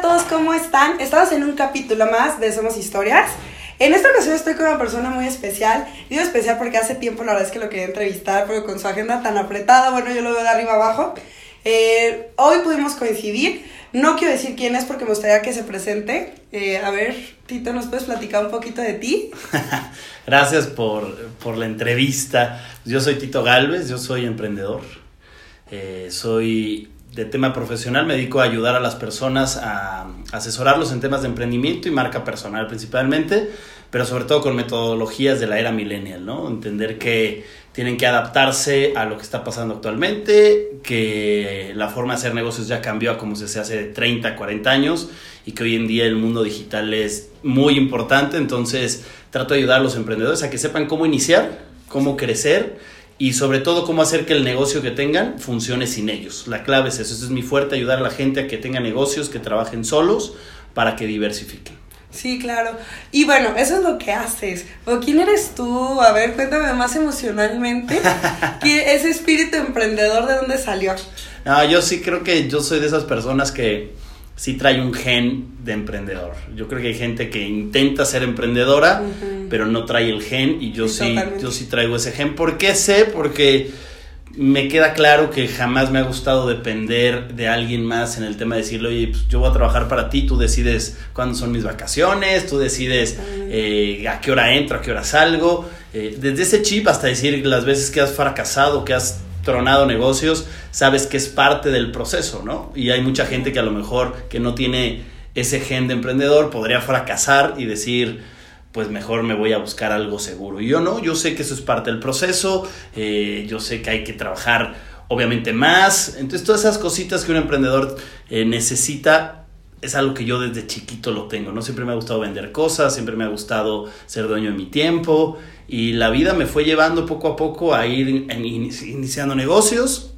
todos, ¿cómo están? Estamos en un capítulo más de Somos Historias. En esta ocasión estoy con una persona muy especial. Digo especial porque hace tiempo la verdad es que lo quería entrevistar, pero con su agenda tan apretada, bueno, yo lo veo de arriba abajo. Eh, hoy pudimos coincidir. No quiero decir quién es porque me gustaría que se presente. Eh, a ver, Tito, ¿nos puedes platicar un poquito de ti? Gracias por, por, la entrevista. Yo soy Tito Galvez, yo soy emprendedor. Eh, soy de tema profesional, me dedico a ayudar a las personas a asesorarlos en temas de emprendimiento y marca personal principalmente, pero sobre todo con metodologías de la era millennial, ¿no? Entender que tienen que adaptarse a lo que está pasando actualmente, que la forma de hacer negocios ya cambió a como se hace 30, 40 años y que hoy en día el mundo digital es muy importante, entonces trato de ayudar a los emprendedores a que sepan cómo iniciar, cómo crecer y sobre todo cómo hacer que el negocio que tengan funcione sin ellos. La clave es eso, eso es mi fuerte, ayudar a la gente a que tenga negocios, que trabajen solos para que diversifiquen. Sí, claro. Y bueno, eso es lo que haces. ¿O quién eres tú? A ver, cuéntame más emocionalmente. ese espíritu emprendedor de dónde salió? No, yo sí creo que yo soy de esas personas que sí trae un gen de emprendedor. Yo creo que hay gente que intenta ser emprendedora, pero no trae el gen y yo sí, yo sí traigo ese gen. ¿Por qué sé? Porque me queda claro que jamás me ha gustado depender de alguien más en el tema de decirle, oye, pues yo voy a trabajar para ti, tú decides cuándo son mis vacaciones, tú decides eh, a qué hora entro, a qué hora salgo. Eh, desde ese chip hasta decir las veces que has fracasado, que has tronado negocios, sabes que es parte del proceso, ¿no? Y hay mucha gente que a lo mejor que no tiene ese gen de emprendedor podría fracasar y decir, pues mejor me voy a buscar algo seguro. Y yo no, yo sé que eso es parte del proceso, eh, yo sé que hay que trabajar obviamente más, entonces todas esas cositas que un emprendedor eh, necesita es algo que yo desde chiquito lo tengo, ¿no? Siempre me ha gustado vender cosas, siempre me ha gustado ser dueño de mi tiempo y la vida me fue llevando poco a poco a ir iniciando negocios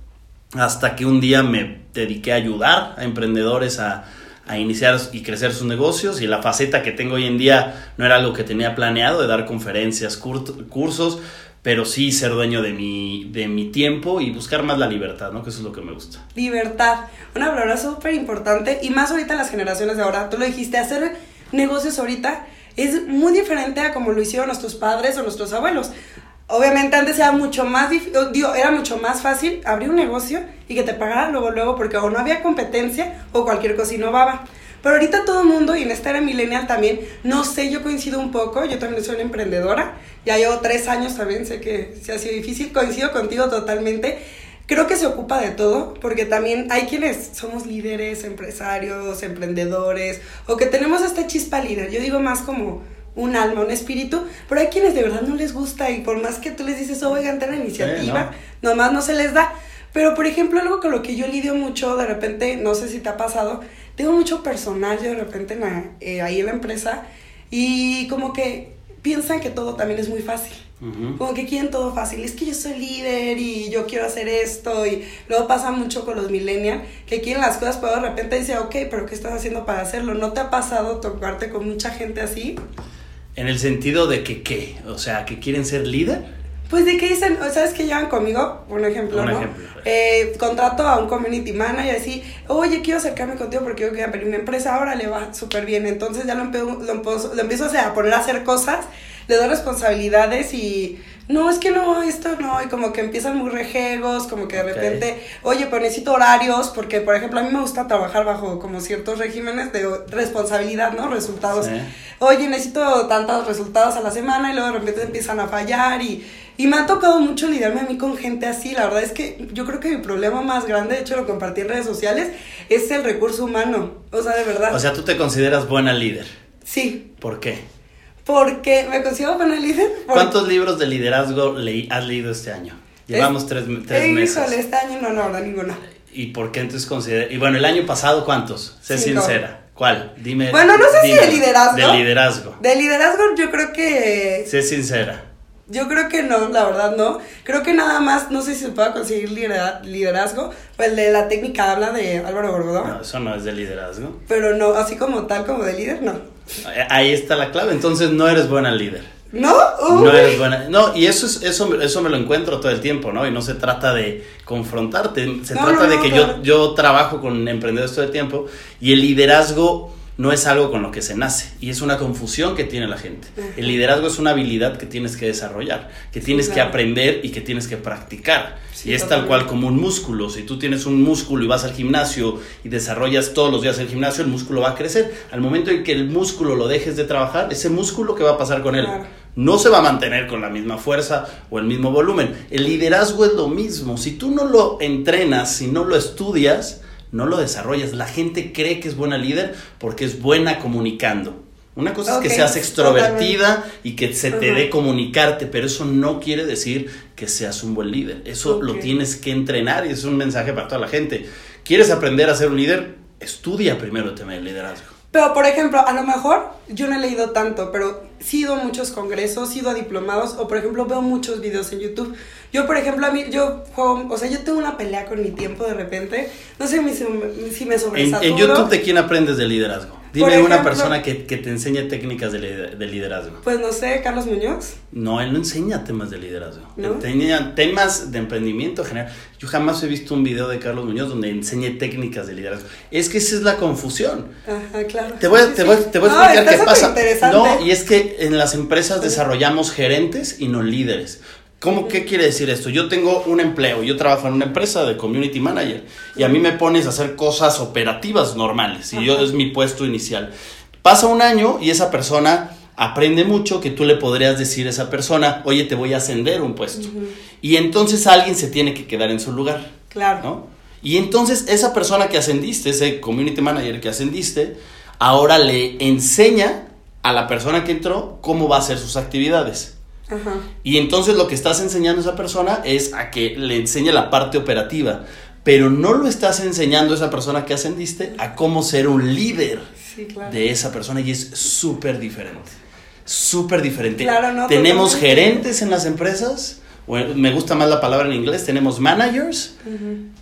hasta que un día me dediqué a ayudar a emprendedores a, a iniciar y crecer sus negocios y la faceta que tengo hoy en día no era algo que tenía planeado de dar conferencias, cursos, pero sí ser dueño de mi, de mi tiempo y buscar más la libertad, ¿no? Que eso es lo que me gusta. Libertad, una palabra súper importante y más ahorita las generaciones de ahora, tú lo dijiste, hacer negocios ahorita es muy diferente a como lo hicieron nuestros padres o nuestros abuelos. Obviamente antes era mucho más era mucho más fácil abrir un negocio y que te pagaran luego luego porque o no había competencia o cualquier cosa innovaba. Pero ahorita todo el mundo, y en esta era millennial también, no sé, yo coincido un poco, yo también soy una emprendedora, ya llevo tres años también, sé que se ha sido difícil, coincido contigo totalmente. Creo que se ocupa de todo, porque también hay quienes somos líderes, empresarios, emprendedores, o que tenemos esta chispa líder. Yo digo más como un alma, un espíritu, pero hay quienes de verdad no les gusta y por más que tú les dices, oigan, ten iniciativa, nomás no se les da. Pero, por ejemplo, algo con lo que yo lidio mucho, de repente, no sé si te ha pasado, tengo mucho personal yo de repente eh, ahí en la empresa y como que piensan que todo también es muy fácil. Como que quieren todo fácil. Es que yo soy líder y yo quiero hacer esto. Y luego pasa mucho con los millennials que quieren las cosas, pero de repente dice, ok, pero ¿qué estás haciendo para hacerlo? ¿No te ha pasado tocarte con mucha gente así? En el sentido de que, ¿qué? O sea, que quieren ser líder. Pues de qué dicen, ¿sabes qué llevan conmigo? Un ejemplo, ¿no? Eh, contrato a un community manager y así, oye, quiero acercarme contigo porque yo quiero abrir mi empresa, ahora le va súper bien. Entonces ya lo, empiezo, lo, empiezo, a poner a hacer cosas, le doy responsabilidades y no, es que no, esto no, y como que empiezan muy rejegos, como que de repente, oye, pero necesito horarios, porque por ejemplo a mí me gusta trabajar bajo como ciertos regímenes de responsabilidad, ¿no? Resultados. Oye, necesito tantos resultados a la semana y luego de repente empiezan a fallar y y me ha tocado mucho lidiarme a mí con gente así. La verdad es que yo creo que mi problema más grande, de hecho lo compartí en redes sociales, es el recurso humano. O sea, de verdad. O sea, tú te consideras buena líder. Sí. ¿Por qué? Porque me considero buena líder. ¿Cuántos libros de liderazgo has leído este año? Llevamos tres, tres eh, meses. Híjole, este año no, no, verdad, ninguno. ¿Y por qué entonces consideras? Y bueno, el año pasado, ¿cuántos? Sé sincera. ¿Cuál? Dime. Bueno, no sé si de liderazgo. De liderazgo. De liderazgo, yo creo que. Sé sincera. Yo creo que no, la verdad no. Creo que nada más, no sé si se pueda conseguir liderazgo. Pues de la técnica habla de Álvaro Borgodón. No, eso no es de liderazgo. Pero no, así como tal, como de líder, no. Ahí está la clave. Entonces no eres buena líder. ¿No? No eres buena. No, y eso, es, eso, eso me lo encuentro todo el tiempo, ¿no? Y no se trata de confrontarte, se trata de que yo, yo trabajo con emprendedores todo el tiempo y el liderazgo no es algo con lo que se nace y es una confusión que tiene la gente. El liderazgo es una habilidad que tienes que desarrollar, que tienes que aprender y que tienes que practicar. y es tal cual como un músculo. Si tú tienes un músculo y vas al gimnasio y desarrollas todos los días el gimnasio, el músculo va a crecer. Al momento en que el músculo lo dejes de trabajar, ese músculo, ¿qué va a pasar con él? No se va a mantener con la misma fuerza o el mismo volumen. El liderazgo es lo mismo. Si tú no lo entrenas, si no lo estudias, no lo desarrollas. La gente cree que es buena líder porque es buena comunicando. Una cosa es que seas extrovertida y que se te dé comunicarte, pero eso no quiere decir que seas un buen líder. Eso lo tienes que entrenar y es un mensaje para toda la gente. ¿Quieres aprender a ser un líder? Estudia primero el tema del liderazgo. Pero, por ejemplo, a lo mejor yo no he leído tanto, pero sí he ido a muchos congresos, he ido a diplomados, o por ejemplo veo muchos videos en YouTube. Yo, por ejemplo, a mí, yo juego, o sea, yo tengo una pelea con mi tiempo de repente. No sé si me sobresaturo. En, en YouTube, ¿de quién aprendes de liderazgo? Dime una persona que, que, te enseñe técnicas de, de, liderazgo. Pues no sé, Carlos Muñoz. No, él no enseña temas de liderazgo. ¿No? Enseña temas de emprendimiento general. Yo jamás he visto un video de Carlos Muñoz donde enseñe técnicas de liderazgo. Es que esa es la confusión. Ajá, claro. Te voy, te voy, te voy a explicar qué pasa. No, y es que en las empresas desarrollamos gerentes y no líderes. ¿Cómo qué quiere decir esto? Yo tengo un empleo, yo trabajo en una empresa de community manager y a mí me pones a hacer cosas operativas normales y yo es mi puesto inicial. Pasa un año y esa persona aprende mucho que tú le podrías decir a esa persona, oye, te voy a ascender un puesto. Y entonces alguien se tiene que quedar en su lugar. Claro. ¿no? Y entonces esa persona que ascendiste, ese community manager que ascendiste, ahora le enseña a la persona que entró cómo va a hacer sus actividades. Y entonces lo que estás enseñando a esa persona es a que le enseñe la parte operativa, pero no lo estás enseñando a esa persona que ascendiste a cómo ser un líder de esa persona y es súper diferente. Súper diferente. tenemos gerentes en las empresas, me gusta más la palabra en inglés, tenemos managers,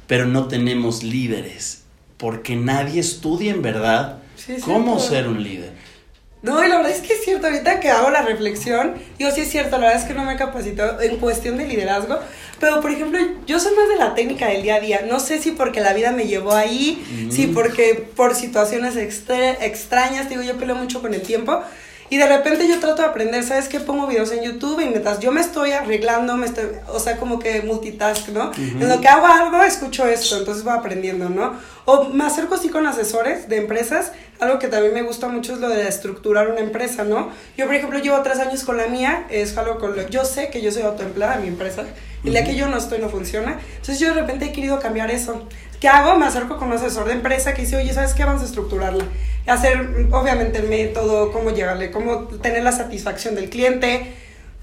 pero no tenemos líderes, porque nadie estudia en verdad cómo ser un líder. No, y la verdad es que es cierto, ahorita que hago la reflexión, digo, sí es cierto, la verdad es que no me he capacitado en cuestión de liderazgo, pero por ejemplo, yo soy más de la técnica del día a día, no sé si porque la vida me llevó ahí, si porque por situaciones extrañas, digo, yo peleo mucho con el tiempo, y de repente yo trato de aprender, ¿sabes qué? Pongo videos en YouTube y mientras yo me estoy arreglando, me estoy, o sea, como que multitask, ¿no? En lo que hago algo, escucho esto, entonces voy aprendiendo, ¿no? O me acerco así con asesores de empresas, algo que también me gusta mucho es lo de estructurar una empresa, ¿no? Yo, por ejemplo, llevo tres años con la mía, es algo con lo, yo sé que yo soy autoempleada en mi empresa, y la que yo no estoy no funciona, entonces yo de repente he querido cambiar eso. ¿Qué hago? Me acerco con un asesor de empresa que dice, oye, ¿sabes qué? Vamos a estructurarla. Hacer, obviamente, el método, cómo llegarle, cómo tener la satisfacción del cliente.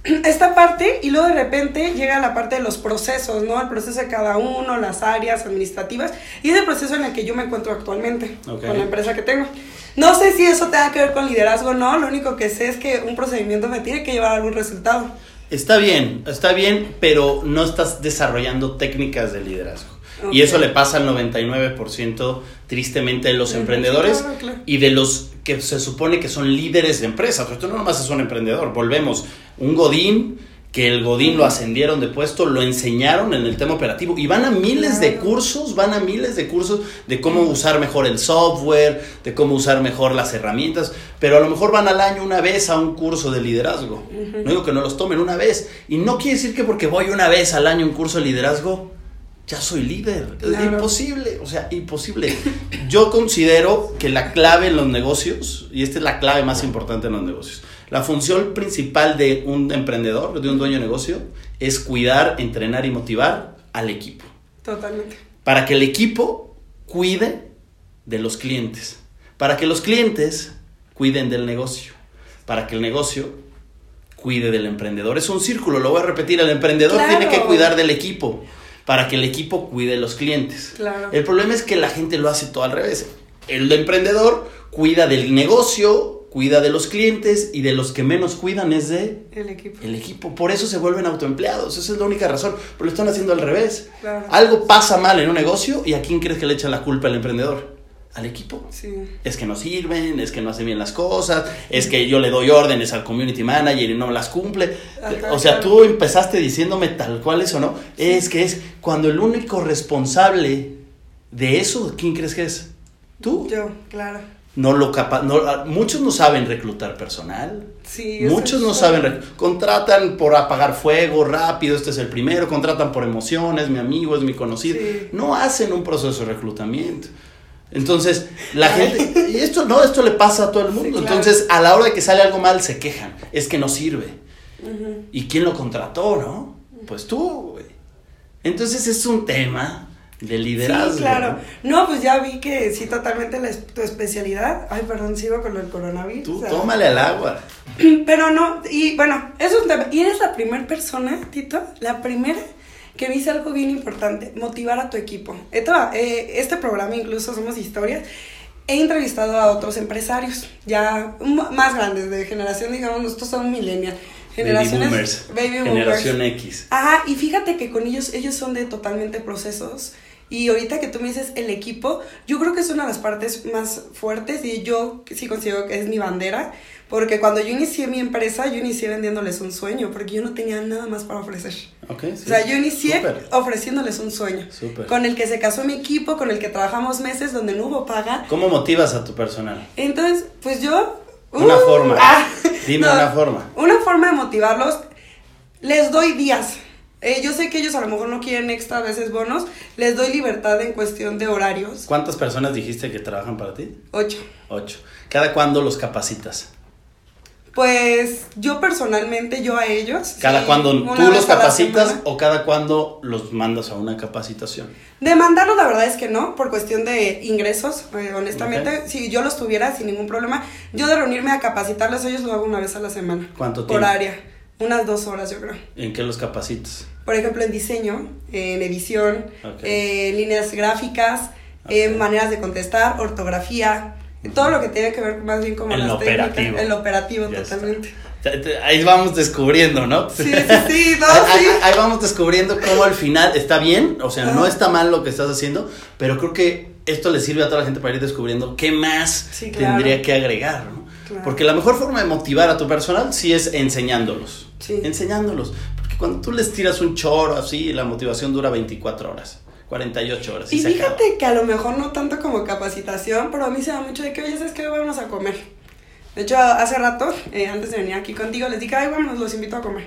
Esta parte, y luego de repente llega la parte de los procesos, ¿no? El proceso de cada uno, las áreas administrativas, y es el proceso en el que yo me encuentro actualmente con la empresa que tengo. No sé si eso tenga que ver con liderazgo o no, lo único que sé es que un procedimiento me tiene que llevar a algún resultado. Está bien, está bien, pero no estás desarrollando técnicas de liderazgo. Y eso le pasa al 99% tristemente de los emprendedores y de los que se supone que son líderes de empresas. Pero tú no nomás es un emprendedor, volvemos. Un Godín, que el Godín lo ascendieron de puesto, lo enseñaron en el tema operativo. Y van a miles de cursos, van a miles de cursos de cómo usar mejor el software, de cómo usar mejor las herramientas, pero a lo mejor van al año una vez a un curso de liderazgo. No digo que no los tomen una vez. Y no quiere decir que porque voy una vez al año a un curso de liderazgo ya soy líder. Es imposible, o sea, imposible. Yo considero que la clave en los negocios, y esta es la clave más importante en los negocios, la función principal de un emprendedor, de un dueño de negocio, es cuidar, entrenar y motivar al equipo. Totalmente. Para que el equipo cuide de los clientes. Para que los clientes cuiden del negocio. Para que el negocio cuide del emprendedor. Es un círculo, lo voy a repetir, el emprendedor tiene que cuidar del equipo para que el equipo cuide los clientes. El problema es que la gente lo hace todo al revés. El emprendedor cuida del negocio, cuida de los clientes y de los que menos cuidan es de el equipo. El equipo. Por eso se vuelven autoempleados. Esa es la única razón. Pero lo están haciendo al revés. Algo pasa mal en un negocio y a quién crees que le echan la culpa al emprendedor. Al equipo. Sí. Es que no sirven, es que no hacen bien las cosas, es que yo le doy órdenes al community manager y no las cumple. o sea, tú empezaste diciéndome tal cual eso, ¿no? Es que es cuando el único responsable de eso, ¿quién crees que es? Tú. Yo, claro. No lo capa no, muchos no saben reclutar personal. Sí, muchos no saben. Contratan por apagar fuego rápido, este es el primero. Contratan por emociones, mi amigo es mi conocido. No hacen un proceso de reclutamiento. Entonces, la gente, y esto no, esto le pasa a todo el mundo. Entonces, a la hora de que sale algo mal, se quejan. Es que no sirve. ¿Y quién lo contrató, no? Pues tú, güey. Entonces, es un tema de liderazgo. Sí, claro. ¿no? pues ya vi que sí, totalmente la, tu especialidad. Ay, perdón, sigo con el coronavirus. Tú tómale al agua. Pero no, y bueno, es un tema. Y eres la primera persona, Tito, la primera que dice algo bien importante, motivar a tu equipo. Eh, este programa, incluso Somos Historias, he entrevistado a otros empresarios, ya más grandes, de generación, digamos, nosotros somos millennials. Generaciones, baby boomers, Generación X. Ajá, y fíjate que con ellos, ellos son de totalmente procesos. Y ahorita que tú me dices el equipo, yo creo que es una de las partes más fuertes y yo sí considero que es mi bandera, porque cuando yo inicié mi empresa, yo inicié vendiéndoles un sueño, porque yo no tenía nada más para ofrecer. Okay, O sea, yo inicié ofreciéndoles un sueño. Con el que se casó mi equipo, con el que trabajamos meses, donde no hubo paga. ¿Cómo motivas a tu personal? Entonces, pues yo... Una uh, forma. Ah, Dime una forma. Una forma de motivarlos, les doy días. Eh, yo sé que ellos a lo mejor no quieren extra veces bonos, les doy libertad en cuestión de horarios. ¿Cuántas personas dijiste que trabajan para ti? Ocho. Ocho. ¿Cada cuándo los capacitas? Pues yo personalmente, yo a ellos. ¿Cada cuando tú los capacitas o cada cuando los mandas a una capacitación? De mandarlos, la verdad es que no, por cuestión de ingresos, eh, honestamente. Si yo los tuviera sin ningún problema, yo de reunirme a capacitarles, ellos lo hago una vez a la semana. ¿Cuánto tiempo? Por área. Unas dos horas, yo creo. ¿En qué los capacitas? Por ejemplo, en diseño, en edición, en líneas gráficas, en maneras de contestar, ortografía todo lo que tiene que ver más bien con el las operativo. técnicas, el operativo totalmente. Ahí vamos descubriendo, ¿no? Sí, sí, sí, no, ahí, ahí, vamos descubriendo cómo al final está bien, o sea, no está mal lo que estás haciendo, pero creo que esto le sirve a toda la gente para ir descubriendo qué más tendría que agregar, ¿no? Porque la mejor forma de motivar a tu personal sí es enseñándolos. Sí. Enseñándolos. Porque cuando tú les tiras un choro así, la motivación dura 24 horas. 48 horas. Y, fíjate que a lo mejor no tanto como capacitación, pero a mí se da mucho de que, oye, ¿sabes qué? Vamos a comer. De hecho, hace rato, eh, antes de venir aquí contigo, les dije, ay, vámonos, los invito a comer.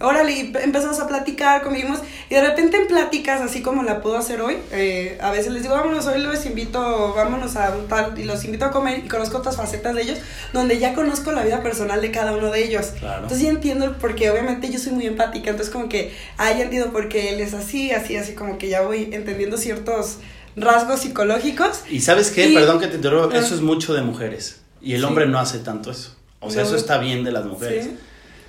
Órale, empezamos a platicar, comimos, y de repente en pláticas, así como la puedo hacer hoy, eh, a veces les digo, vámonos, hoy los invito, vámonos a un tal, y los invito a comer, y conozco otras facetas de ellos, donde ya conozco la vida personal de cada uno de ellos. Entonces ya entiendo, porque obviamente yo soy muy empática, entonces como que, ah, ya entiendo por qué él es así, así, así, como que ya voy entendiendo ciertos rasgos psicológicos. Y sabes qué, perdón que te interrumpa, eso es mucho de mujeres. Y el hombre no hace tanto eso. O sea, eso está bien de las mujeres.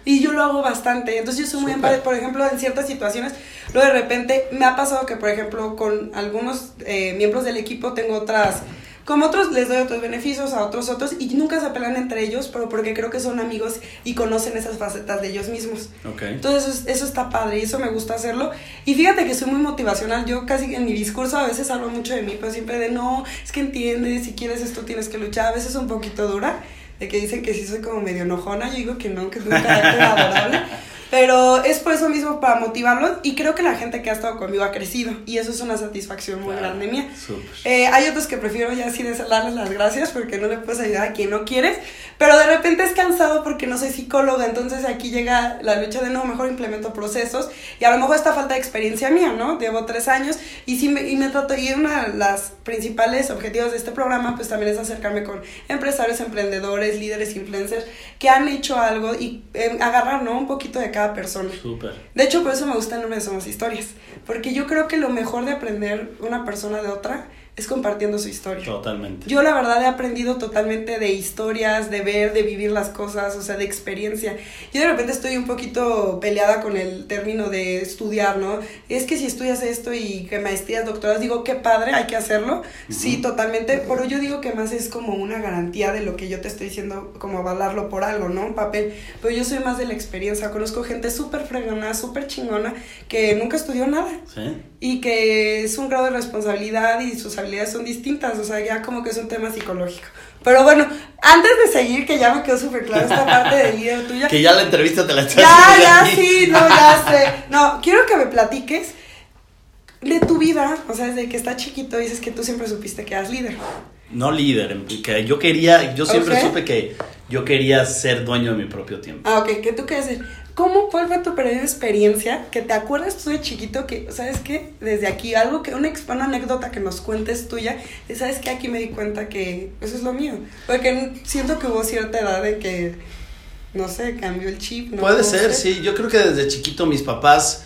Y yo lo hago bastante. Entonces yo soy muy empática. Por ejemplo, en ciertas situaciones, luego de repente me ha pasado que, por ejemplo, con algunos eh, miembros del equipo tengo otras como otros les doy otros beneficios, a otros otros, y nunca se apelan entre ellos, pero porque creo que son amigos y conocen esas facetas de ellos mismos. Entonces eso, está padre y eso me gusta hacerlo. Y fíjate que soy muy motivacional, yo casi en mi discurso a veces hablo mucho de mí, pero siempre de no, es que entiendes, si quieres esto tienes que luchar, a veces un poquito dura, de que dicen que sí soy como medio enojona, yo digo que no, que es un carácter adorable. Pero es por eso mismo para motivarlos y creo que la gente que ha estado conmigo ha crecido y eso es una satisfacción muy grande mía. Eh, hay otros que prefiero ya así darles las gracias porque no le puedes ayudar a quien no quieres, pero de repente es cansado porque no soy psicóloga, entonces aquí llega la lucha de no, mejor implemento procesos y a lo mejor esta falta de experiencia mía, ¿no? Llevo tres años y sí me, y me trato, y una de las principales objetivos de este programa pues también es acercarme con empresarios, emprendedores, líderes, influencers que han hecho algo y eh, agarrar, ¿no? Un poquito de cada persona. De hecho, por eso me gusta el nombre de Somos Historias, porque yo creo que lo mejor de aprender una persona de otra es compartiendo su historia. Totalmente. Yo la verdad he aprendido totalmente de historias, de ver, de vivir las cosas, o sea, de experiencia. Yo de repente estoy un poquito peleada con el término de estudiar, ¿no? Es que si estudias esto y que maestrías, doctoras, digo, qué padre, hay que hacerlo. Sí, totalmente, pero yo digo que más es como una garantía de lo que yo te estoy diciendo, como avalarlo por algo, ¿no? Un papel. Pero yo soy más de la experiencia, conozco gente súper fregona, súper chingona, que nunca estudió nada. Sí. Y que es un grado de responsabilidad y sus son distintas, o sea, ya como que es un tema psicológico. Pero bueno, antes de seguir, que ya me quedó súper claro esta parte del video tuya. Que ya la entrevista te la estás Ya, ya, sí, no, ya sé. No, quiero que me platiques de tu vida, o sea, desde que estás chiquito dices que tú siempre supiste que eras líder. No líder, que yo quería, yo siempre supe que yo quería ser dueño de mi propio tiempo. Ah, ok, ¿qué tú quieres decir? ¿Cómo, cuál fue tu primera experiencia que te acuerdas tú de chiquito que, sabes qué, desde aquí, algo que, una, una anécdota que nos cuentes tuya, de, sabes que aquí me di cuenta que eso es lo mío? Porque siento que hubo cierta edad de que, no sé, cambió el chip. ¿no? Puede ser, sí, yo creo que desde chiquito mis papás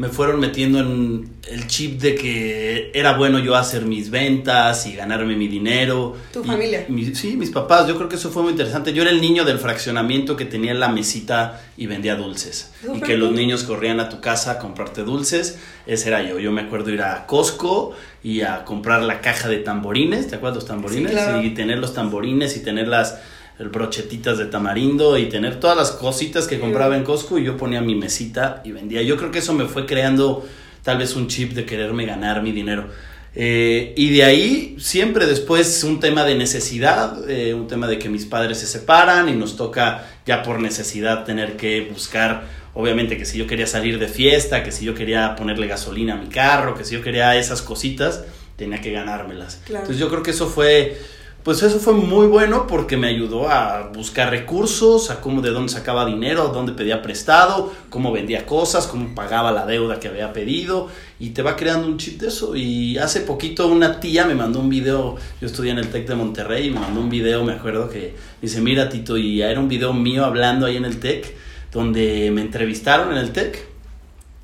me fueron metiendo en el chip de que era bueno yo hacer mis ventas y ganarme mi dinero. ¿Tu familia? sí, mis papás, yo creo que eso fue muy interesante. Yo era el niño del fraccionamiento que tenía la mesita y vendía dulces. y que los niños corrían a tu casa a comprarte dulces. Ese era yo. Yo me acuerdo ir a Costco y a comprar la caja de tamborines, ¿te acuerdas los tamborines? Y tener los tamborines y tener las el brochetitas de tamarindo y tener todas las cositas que compraba en Costco y yo ponía mi mesita y vendía. Yo creo que eso me fue creando tal vez un chip de quererme ganar mi dinero. Eh, y de ahí siempre después un tema de necesidad, eh, un tema de que mis padres se separan y nos toca ya por necesidad tener que buscar, obviamente que si yo quería salir de fiesta, que si yo quería ponerle gasolina a mi carro, que si yo quería esas cositas, tenía que ganármelas. Entonces yo creo que eso fue pues eso fue muy bueno porque me ayudó a buscar recursos, a cómo de dónde sacaba dinero, dónde pedía prestado, cómo vendía cosas, cómo pagaba la deuda que había pedido y te va creando un chip de eso. Y hace poquito una tía me mandó un video, yo estudié en el TEC de Monterrey y me mandó un video, me acuerdo que dice, mira Tito, y era un video mío hablando ahí en el TEC, donde me entrevistaron en el TEC.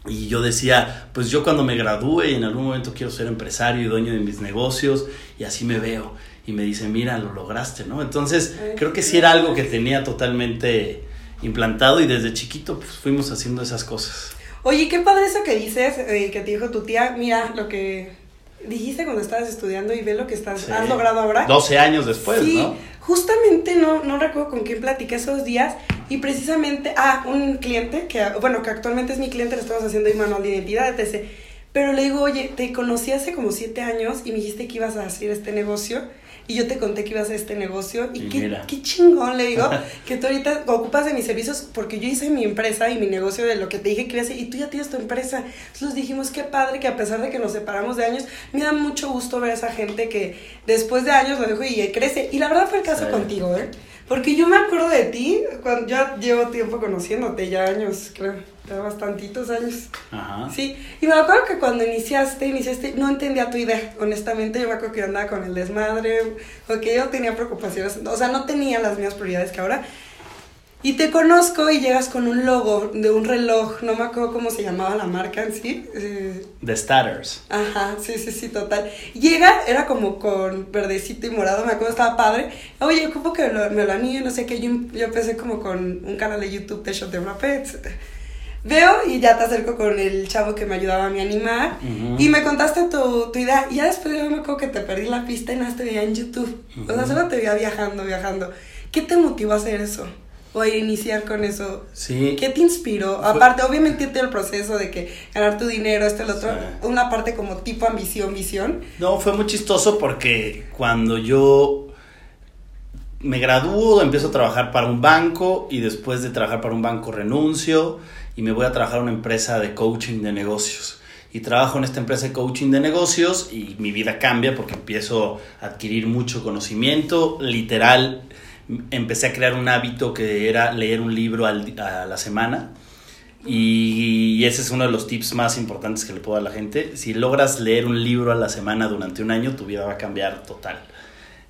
Y yo decía, pues yo cuando me gradúe en algún momento quiero ser empresario y dueño de mis negocios y así me veo y me dice, mira, lo lograste, ¿no? Entonces, creo que sí era algo que tenía totalmente implantado y desde chiquito pues fuimos haciendo esas cosas. Oye, qué padre eso que dices, eh, que te dijo tu tía, mira lo que dijiste cuando estabas estudiando y ve lo que estás, has logrado ahora. 12 años después, sí, justamente no, no recuerdo con quién platiqué esos días y precisamente, ah, un cliente, que bueno, que actualmente es mi cliente, le estamos haciendo manual de identidad, etc. Pero le digo, oye, te conocí hace como 7 años y me dijiste que ibas a hacer este negocio y yo te conté que ibas a este negocio y, qué, qué, chingón, le digo, que tú ahorita ocupas de mis servicios porque yo hice mi empresa y mi negocio de lo que te dije que iba a hacer y tú ya tienes tu empresa. Entonces dijimos, qué padre que a pesar de que nos separamos de años, me da mucho gusto ver a esa gente que después de años lo dejo y crece. Y la verdad fue el caso contigo, ¿eh? Porque yo me acuerdo de ti, cuando ya llevo tiempo conociéndote, ya años, creo, ya bastantitos años. Ajá. Sí, y me acuerdo que cuando iniciaste, iniciaste, no entendía tu idea, honestamente, yo me acuerdo que yo andaba con el desmadre, porque yo tenía preocupaciones, o sea, no tenía las mismas prioridades que ahora, y te conozco y llegas con un logo de un reloj, no me acuerdo cómo se llamaba la marca en sí. Eh, The Statters. Ajá, sí, sí, sí, total. Llega, era como con verdecito y morado, me acuerdo, estaba padre. Oye, ocupo que me lo anillo, no sé qué. Yo, yo empecé como con un canal de YouTube de Shot de Pets. Veo y ya te acerco con el chavo que me ayudaba a mí animar. Y me contaste tu, tu, idea. Y ya después yo me acuerdo que te perdí la pista y nada, te veía en YouTube. O sea, solo te veía viajando, viajando. ¿Qué te motivó a hacer eso? A iniciar con eso? Sí. ¿Qué te inspiró? Aparte, obviamente el proceso de que ganar tu dinero, este, el otro, una parte como tipo ambición, visión. No, fue muy chistoso porque cuando yo me gradúo, empiezo a trabajar para un banco y después de trabajar para un banco renuncio y me voy a trabajar a una empresa de coaching de negocios. Y trabajo en esta empresa de coaching de negocios y mi vida cambia porque empiezo a adquirir mucho conocimiento, literal empecé a crear un hábito que era leer un libro a la semana. Y ese es uno de los tips más importantes que le puedo dar a la gente. Si logras leer un libro a la semana durante un año, tu vida va a cambiar total.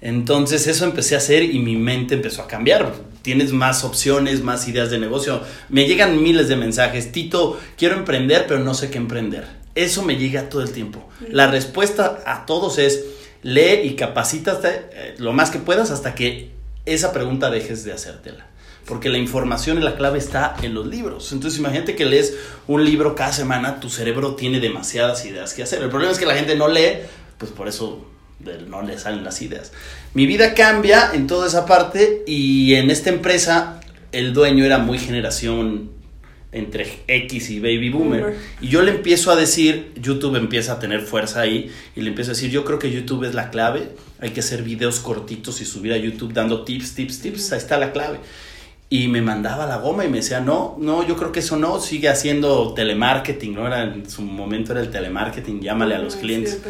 Entonces eso empecé a hacer y mi mente empezó a cambiar. Tienes más opciones, más ideas de negocio. Me llegan miles de mensajes. Tito, quiero emprender, pero no sé qué emprender. Eso me llega todo el tiempo. La respuesta a todos es lee y capacítate eh, lo más que puedas hasta que esa pregunta dejes de hacértela. Porque la información y la clave está en los libros. Entonces imagínate que lees un libro cada semana, tu cerebro tiene demasiadas ideas que hacer. El problema es que la gente no lee, pues por eso no le salen las ideas. Mi vida cambia en toda esa parte y en esta empresa el dueño era muy generación entre X y Baby Boomer. Y yo le empiezo a decir, YouTube empieza a tener fuerza ahí, y le empiezo a decir, yo creo que YouTube es la clave, hay que hacer videos cortitos y subir a YouTube dando tips, tips, tips, ahí está la clave. Y me mandaba la goma y me decía, no, no, yo creo que eso no, sigue haciendo telemarketing, ¿no? Era, en su momento era el telemarketing, llámale a los clientes.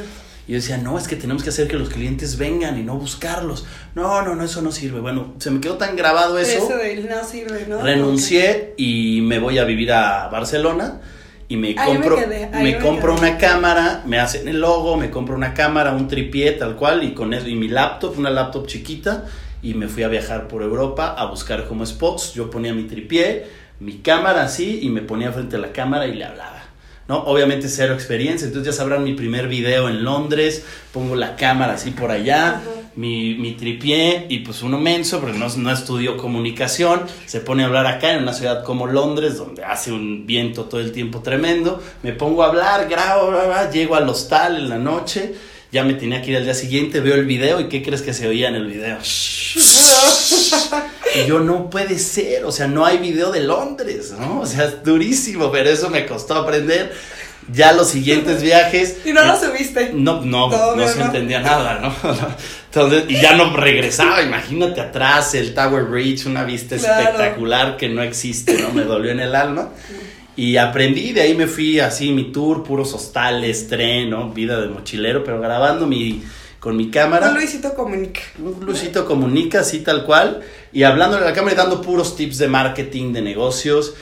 Y yo decía, no, es que tenemos que hacer que los clientes vengan y no buscarlos. No, no, no, eso no sirve. Bueno, se me quedó tan grabado eso. Eso de no sirve, ¿no? Renuncié y me voy a vivir a Barcelona y me compro, me, compro una cámara, me hacen el logo, me compro una cámara, un tripié tal cual y con eso y mi laptop, una laptop chiquita y me fui a viajar por Europa a buscar como spots. Yo ponía mi tripié, mi cámara así y me ponía frente a la cámara y le hablaba. ¿No? Obviamente cero experiencia, entonces ya sabrán mi primer video en Londres, pongo la cámara así por allá, mi, mi, tripié y pues uno menso, pero no, no estudió comunicación, se pone a hablar acá en una ciudad como Londres, donde hace un viento todo el tiempo tremendo, me pongo a hablar, grabo, llego al hostal en la noche, ya me tenía que ir al día siguiente, veo el video y ¿qué crees que se oía en el video? y yo no puede ser, o sea, no hay video de Londres, ¿no? O sea, es durísimo, pero eso me costó aprender. Ya los siguientes viajes. ¿Y no lo subiste? No, no, no se entendía nada, ¿no? Entonces, y ya no regresaba, imagínate atrás el Tower Bridge, una vista espectacular que no existe, ¿no? Me dolió en el alma. Y aprendí, de ahí me fui así, mi tour, puros hostales, tren, ¿no? Vida de mochilero, pero grabando mi, con mi cámara. Un Luisito Comunica. Un Luisito Comunica, así tal cual. Y hablándole a la cámara y dando puros tips de marketing, de negocios.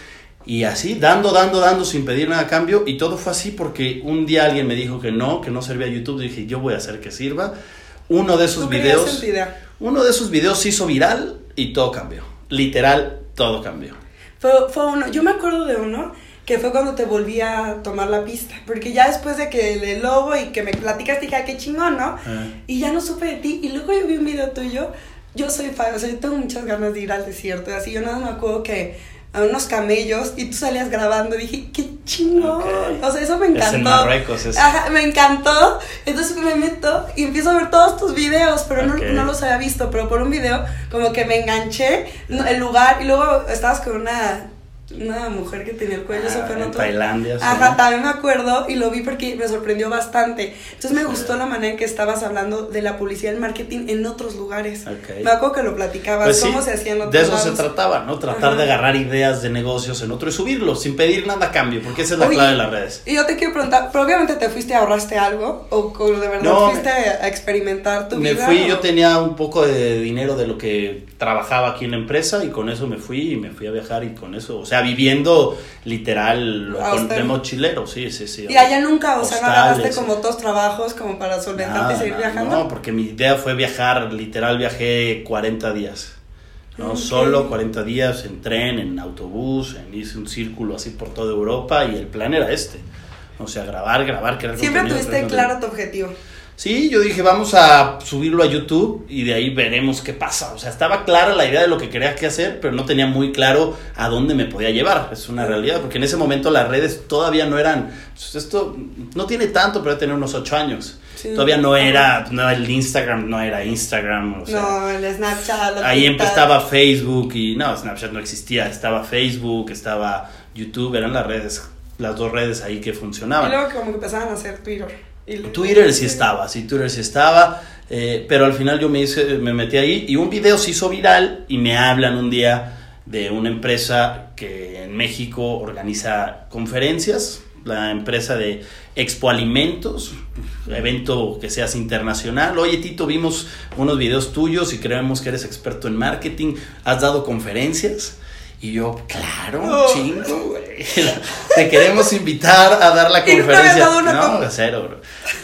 Y así, dando, dando, dando, sin pedir nada a cambio. Y todo fue así porque un día alguien me dijo que no, que no servía YouTube. dije, yo voy a hacer que sirva. Uno de esos videos. Uno de esos videos se hizo viral y todo cambió. Literal, todo cambió. Fue, fue uno. Yo me acuerdo de uno que fue cuando te volví a tomar la pista. Porque ya después de que el lobo y que me platicas, dije, ah, qué chingón, ¿no? Ah. Y ya no supe de ti. Y luego yo vi un video tuyo. Yo soy fan, o sea, yo tengo muchas ganas de ir al desierto. Así yo nada me acuerdo que a unos camellos y tú salías grabando. Dije, qué chingón. O sea, eso me encantó. Es Marruecos, eso. Ajá, me encantó. Entonces me meto y empiezo a ver todos tus videos, pero no, no, los había visto. Pero por un video, como que me enganché el lugar y luego estabas con una una mujer que tenía el cuello ah, en Tailandia. Ajá, también me acuerdo y lo vi porque me sorprendió bastante. Entonces me gustó la manera en que estabas hablando de la publicidad y el marketing en otros lugares. Me acuerdo que lo platicabas, pues cómo se hacían otros De eso se trataba, ¿no? Tratar de agarrar ideas de negocios en otro y subirlos sin pedir nada a cambio, porque esa es la clave de las redes. Y yo te quiero preguntar, ¿pero obviamente te fuiste ahorraste algo o de verdad fuiste a experimentar tu vida? Me fui, yo tenía un poco de dinero de lo que trabajaba aquí en la empresa y con eso me fui y me fui a viajar y con eso, o sea, viviendo literal de mochilero, sí, sí, sí. ¿Y allá nunca, o sea, no agarraste como dos trabajos como para solventarte y seguir viajando? No, porque mi idea fue viajar, literal viajé 40 días. ¿no? Solo 40 días en tren, en autobús, en, hice un círculo así por toda Europa y el plan era este. O sea, grabar, grabar, crear Siempre tuviste claro tu objetivo. Sí, yo dije, vamos a subirlo a YouTube y de ahí veremos qué pasa. O sea, estaba clara la idea de lo que quería que hacer, pero no tenía muy claro a dónde me podía llevar. Es una realidad, porque en ese momento las redes todavía no eran. Pues esto no tiene tanto, pero tener unos ocho años. Todavía no era, no, el Instagram no era Instagram. O sea, no, el Snapchat. Ahí empezaba Facebook y no, Snapchat no existía. Estaba Facebook, estaba YouTube, eran las redes, las dos redes ahí que funcionaban. Y luego como que empezaban a hacer Twitter. Twitter sí estaba, sí, Twitter sí estaba, eh, pero al final yo me, hice, me metí ahí y un video se hizo viral y me hablan un día de una empresa que en México organiza conferencias, la empresa de Expo Alimentos, evento que seas internacional. Oye, Tito, vimos unos videos tuyos y creemos que eres experto en marketing, has dado conferencias. Y yo, claro, chingo, güey. Te queremos invitar a dar la conferencia. No, de cero, bro.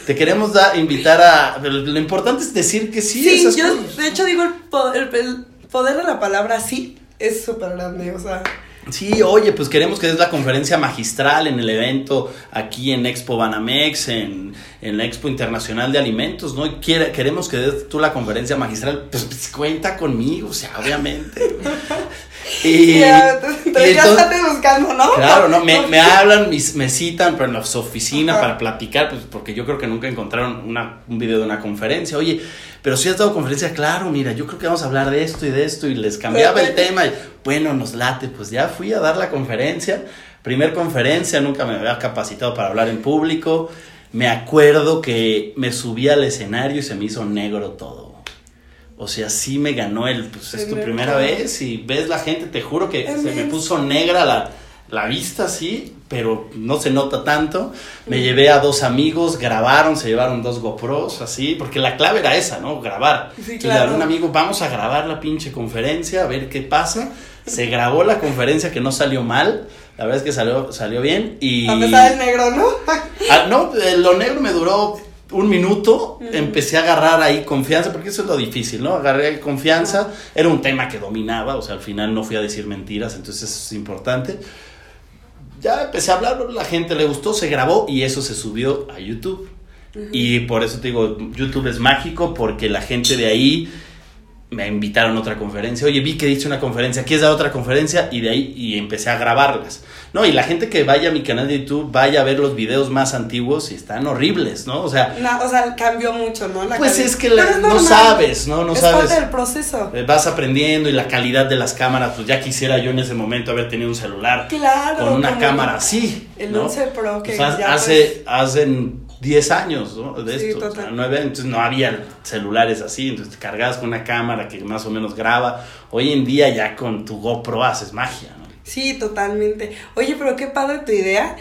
Te queremos da, invitar a. lo importante es decir que sí. Sí, yo de hecho digo el poder, el poder de la palabra sí es súper grande, o sea. Sí, oye, pues queremos que des la conferencia magistral en el evento aquí en Expo Banamex, en, en la Expo Internacional de Alimentos, ¿no? Y quiere, queremos que des tú la conferencia magistral, pues, pues cuenta conmigo, o sea, obviamente. Y, ya, te, buscando, ¿no? Claro, no, me, me hablan, me, citan pero en su oficina para platicar, pues porque yo creo que nunca encontraron una, un video de una conferencia. Oye, pero si has dado conferencia, claro, mira, yo creo que vamos a hablar de esto y de esto, y les cambiaba el tema. Y, bueno, nos late, pues ya fui a dar la conferencia Primer conferencia, nunca me había capacitado para hablar en público. Me acuerdo que me subí al escenario y se me hizo negro todo. O sea, sí me ganó el, pues es tu primera vez y ves la gente, te juro que se me puso negra la, la vista, sí, pero no se nota tanto. Me llevé a dos amigos, grabaron, se llevaron dos GoPros, así, porque la clave era esa, ¿no? Grabar. Sí, claro. un amigo, vamos a grabar la pinche conferencia, a ver qué pasa. Se grabó la conferencia que no salió mal, la verdad es que salió, salió bien y... A pesar del negro, ¿no? ah, no, eh, lo negro me duró un minuto, empecé a agarrar ahí confianza, porque eso es lo difícil, ¿no? Agarré confianza, era un tema que dominaba, o sea, al final no fui a decir mentiras, entonces eso es importante ya empecé a hablar, la gente le gustó, se grabó y eso se subió a YouTube. Y por eso te digo, YouTube es mágico porque la gente de ahí me invitaron a otra conferencia. Oye, vi que dice una conferencia, ¿quieres dar otra conferencia? Y de ahí y empecé a grabarlas. No, y la gente que vaya a mi canal de YouTube, vaya a ver los videos más antiguos y están horribles, ¿no? O sea, o sea, cambió mucho, ¿no? pues es que no sabes, ¿no? No es sabes. parte del proceso. Eh, vas aprendiendo y la calidad de las cámaras, pues ya quisiera yo en ese momento haber tenido un celular con una cámara así. El 11 Pro que ya hace, pues hacen 10 años ¿no? de esto, o sea, entonces no había celulares así, entonces te cargabas con una cámara que más o menos graba. Hoy en día ya con tu GoPro haces magia, ¿no? Sí, totalmente. Oye, pero qué padre tu idea.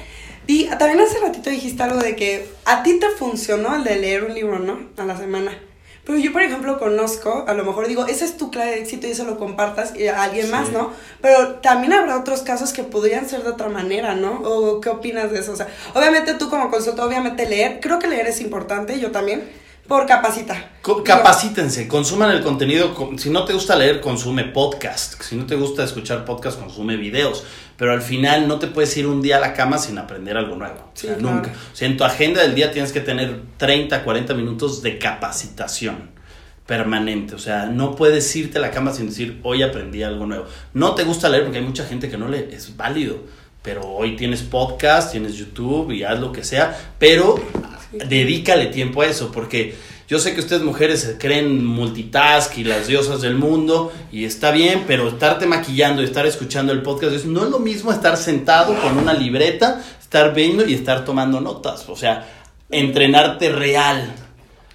Y también hace ratito dijiste algo de que a ti te funcionó el de leer un libro, ¿no? A la semana. Pero yo, por ejemplo, conozco, a lo mejor digo, ese es tu clave de éxito y eso lo compartas a alguien más, ¿no? Pero también habrá otros casos que podrían ser de otra manera, ¿no? ¿O qué opinas de eso? O sea, obviamente tú como consultor, obviamente leer, creo que leer es importante, yo también por capacita. capacítense, consuman el contenido. Si no te gusta leer, consume podcast. Si no te gusta escuchar podcast, consume videos. Pero al final no te puedes ir un día a la cama sin aprender algo nuevo. o sea, nunca. O sea, en tu agenda del día tienes que tener 30, 40 minutos de capacitación permanente. O sea, no puedes irte a la cama sin decir, hoy aprendí algo nuevo. No te gusta leer porque hay mucha gente que no lee. Es válido. Pero hoy tienes podcast, tienes YouTube y haz lo que sea. Pero dedícale tiempo a eso, porque yo sé que ustedes mujeres se creen multitask y las diosas del mundo, y está bien, pero estarte maquillando y estar escuchando el podcast no es lo mismo estar sentado con una libreta, estar viendo y estar tomando notas, o sea, entrenarte real.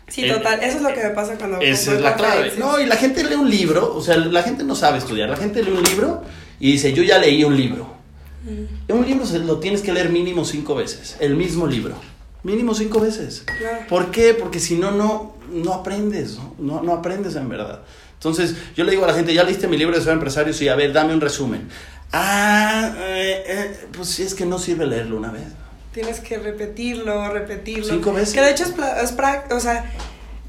Sí, total, eso es lo que me pasa cuando... Esa es la clave. No, y la gente lee un libro, o sea, la gente no sabe estudiar, la gente lee un libro y dice, yo ya leí un libro. Mm. Un libro se lo tienes que leer mínimo cinco veces, el mismo libro. Mínimo cinco veces. ¿Por qué? Porque si no, no, no aprendes, ¿no? ¿no? aprendes en verdad. Entonces, yo le digo a la gente, ¿ya leíste mi libro de ser empresario? Sí, a ver, dame un resumen. Ah, eh, eh, pues sí, es que no sirve leerlo una vez. Tienes que repetirlo, repetirlo. Cinco veces. Que de hecho es, es o sea,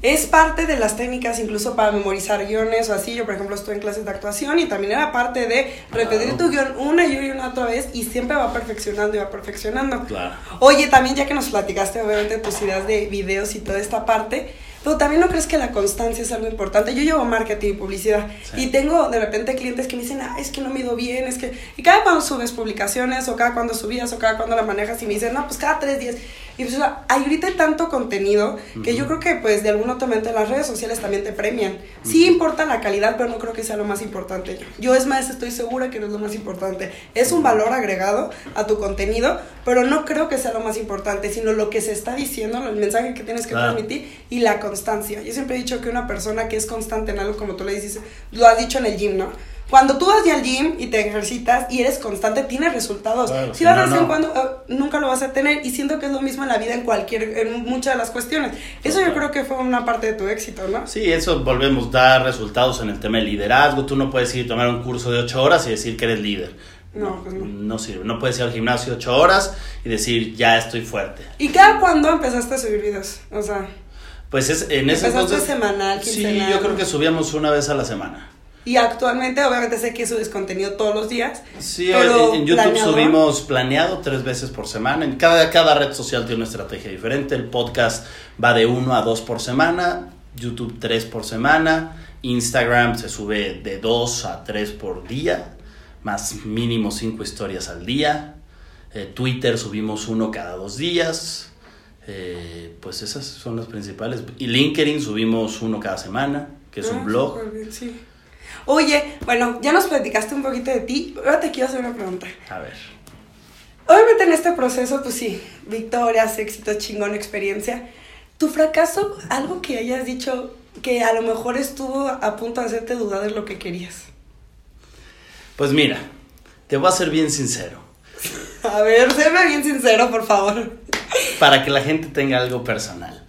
es parte de las técnicas incluso para memorizar guiones o así. Yo, por ejemplo, estoy en clases de actuación y también era parte de repetir tu guion una y una otra vez y siempre va perfeccionando y va perfeccionando. Claro. Oye, también ya que nos platicaste obviamente tus ideas de videos y toda esta parte, pero también no crees que la constancia es algo importante. Yo llevo marketing y publicidad y tengo de repente clientes que me dicen, ah, es que no me ido bien, es que... Y cada cuando subes publicaciones o cada cuando subías o cada cuando la manejas y me dicen, no, pues cada tres días. Y pues hay ahorita tanto contenido que yo creo que pues de alguna otra manera las redes sociales también te premian. Sí importa la calidad, pero no creo que sea lo más importante. Yo es más, estoy segura que no es lo más importante. Es un valor agregado a tu contenido, pero no creo que sea lo más importante, sino lo que se está diciendo, el mensaje que tienes que transmitir y la constancia. Yo siempre he dicho que una persona que es constante en algo, como tú le dices, lo has dicho en el gym, ¿no? Cuando tú vas ya al gym y te ejercitas y eres constante, tienes resultados. si vas a hacer cuando, eh, nunca lo vas a tener. Y siento que es lo mismo en la vida en cualquier, en muchas de las cuestiones. Eso yo creo que fue una parte de tu éxito, ¿no? Sí, eso volvemos a dar resultados en el tema del liderazgo. Tú no puedes ir a tomar un curso de ocho horas y decir que eres líder. No, pues no. No sirve. No puedes ir al gimnasio ocho horas y decir, ya estoy fuerte. ¿Y cada cuándo empezaste a subir videos? O sea... Pues es, en ese entonces... semanal, quincenal? Sí, yo creo que subíamos una vez a la semana. Y actualmente, obviamente sé que subes contenido todos los días. Sí, en YouTube subimos planeado tres veces por semana. En cada, cada red social tiene una estrategia diferente. El podcast va de uno a dos por semana. YouTube tres por semana. Instagram se sube de dos a tres por día. Más mínimo cinco historias al día. Eh, Twitter subimos uno cada dos días. Eh, pues esas son las principales. Y LinkedIn subimos uno cada semana, que es un ah, blog. sí. Oye, bueno, ya nos platicaste un poquito de ti, ahora te quiero hacer una pregunta. A ver. Obviamente en este proceso, pues sí, victorias, éxitos, chingón, experiencia. ¿Tu fracaso, algo que hayas dicho que a lo mejor estuvo a punto de hacerte dudar de lo que querías? Pues mira, te voy a ser bien sincero. A ver, séme bien sincero, por favor. Para que la gente tenga algo personal.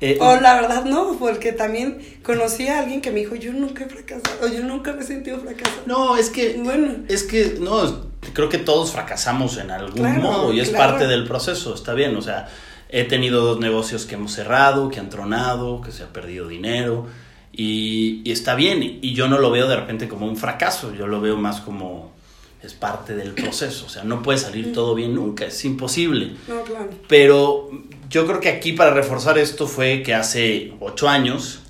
Eh, o la verdad no, porque también conocí a alguien que me dijo, yo nunca he fracasado, yo nunca me he sentido fracasado. No, es que, bueno. es que, no, creo que todos fracasamos en algún modo y es parte del proceso, está bien, o sea, he tenido dos negocios que hemos cerrado, que han tronado, que se ha perdido dinero y, y está bien, y yo no lo veo de repente como un fracaso, yo lo veo más como es parte del proceso, o sea, no puede salir todo bien nunca, es imposible. No, claro. Pero yo creo que aquí para reforzar esto fue que hace ocho años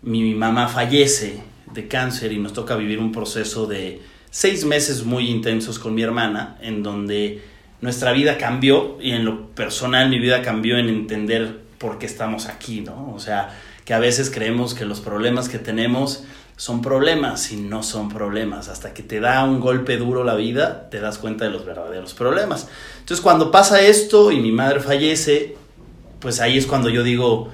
mi mamá fallece de cáncer y nos toca vivir un proceso de seis meses muy intensos con mi hermana, en donde nuestra vida cambió y en lo personal mi vida cambió en entender por qué estamos aquí, ¿no? O sea, que a veces creemos que los problemas que tenemos son problemas y no son problemas. Hasta que te da un golpe duro la vida, te das cuenta de los verdaderos problemas. Entonces cuando pasa esto y mi madre fallece, pues ahí es cuando yo digo,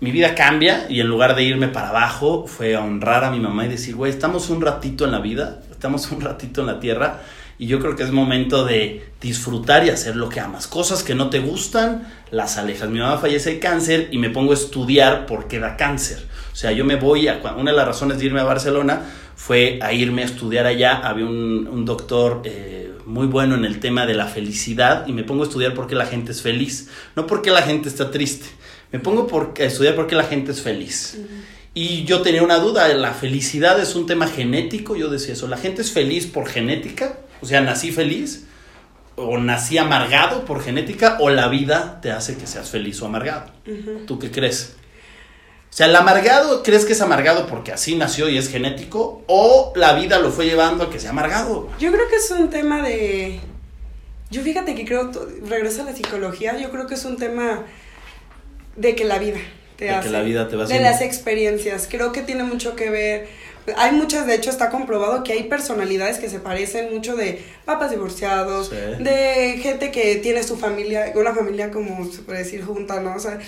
mi vida cambia y en lugar de irme para abajo, fue a honrar a mi mamá y decir, güey, estamos un ratito en la vida, estamos un ratito en la tierra y yo creo que es momento de disfrutar y hacer lo que amas. Cosas que no te gustan, las alejas. Mi mamá fallece de cáncer y me pongo a estudiar por qué da cáncer. O sea, yo me voy a... Una de las razones de irme a Barcelona fue a irme a estudiar allá. Había un, doctor eh, muy bueno en el tema de la felicidad y me pongo a estudiar por qué la gente es feliz. No porque la gente está triste. Me pongo por, a estudiar por qué la gente es feliz. Y yo tenía una duda, la felicidad es un tema genético, yo decía eso, la gente es feliz por genética o sea, nací feliz o nací amargado por genética o la vida te hace que seas feliz o amargado. ¿Tú qué crees? O sea, ¿el amargado crees que es amargado porque así nació y es genético? ¿O la vida lo fue llevando a que sea amargado? Yo creo que es un tema de... Yo fíjate que creo, regresa a la psicología, yo creo que es un tema de que la vida te hace. Que la vida te va De las experiencias. Creo que tiene mucho que ver hay muchas, de hecho está comprobado que hay personalidades que se parecen mucho de papás divorciados, de gente que tiene su familia, una familia como se puede decir junta, ¿no? O sea,